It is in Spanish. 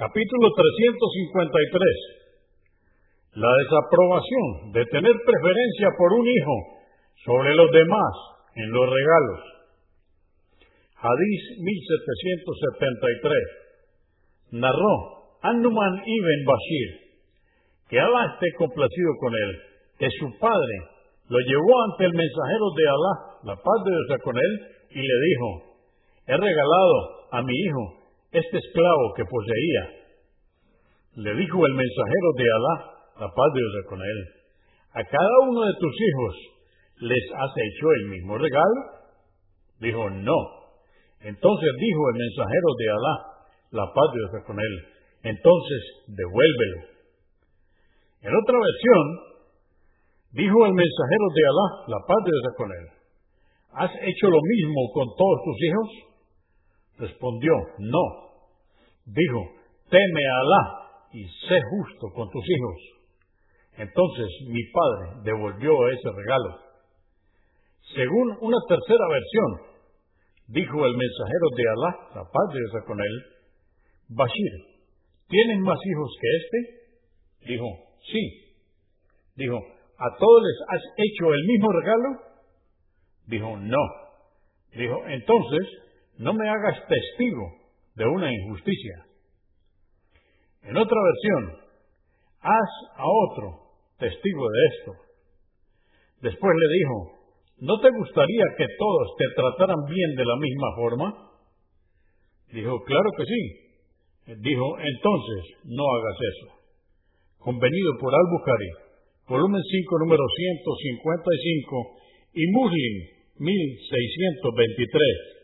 Capítulo 353. La desaprobación de tener preferencia por un hijo sobre los demás en los regalos. Hadís 1773. Narró Anuman ibn Bashir, que Alá esté complacido con él, que su padre lo llevó ante el mensajero de Alá, la paz de Dios con él, y le dijo, he regalado a mi hijo este esclavo que poseía. Le dijo el mensajero de Alá, la paz de Dios con él, ¿a cada uno de tus hijos les has hecho el mismo regalo? Dijo, no. Entonces dijo el mensajero de Alá, la paz de Dios con él, entonces devuélvelo. En otra versión, dijo el mensajero de Alá, la paz de Dios con él, ¿has hecho lo mismo con todos tus hijos? Respondió, no. Dijo, teme a Alá y sé justo con tus hijos. Entonces mi padre devolvió ese regalo. Según una tercera versión, dijo el mensajero de Alá, la paz de con él, Bashir, ¿tienes más hijos que este? Dijo, sí. Dijo, ¿a todos les has hecho el mismo regalo? Dijo, no. Dijo, entonces, no me hagas testigo de una injusticia. En otra versión, haz a otro testigo de esto. Después le dijo, ¿no te gustaría que todos te trataran bien de la misma forma? Dijo, claro que sí. Dijo, entonces no hagas eso. Convenido por Al-Bukhari, volumen 5, número 155 y Muslim 1623.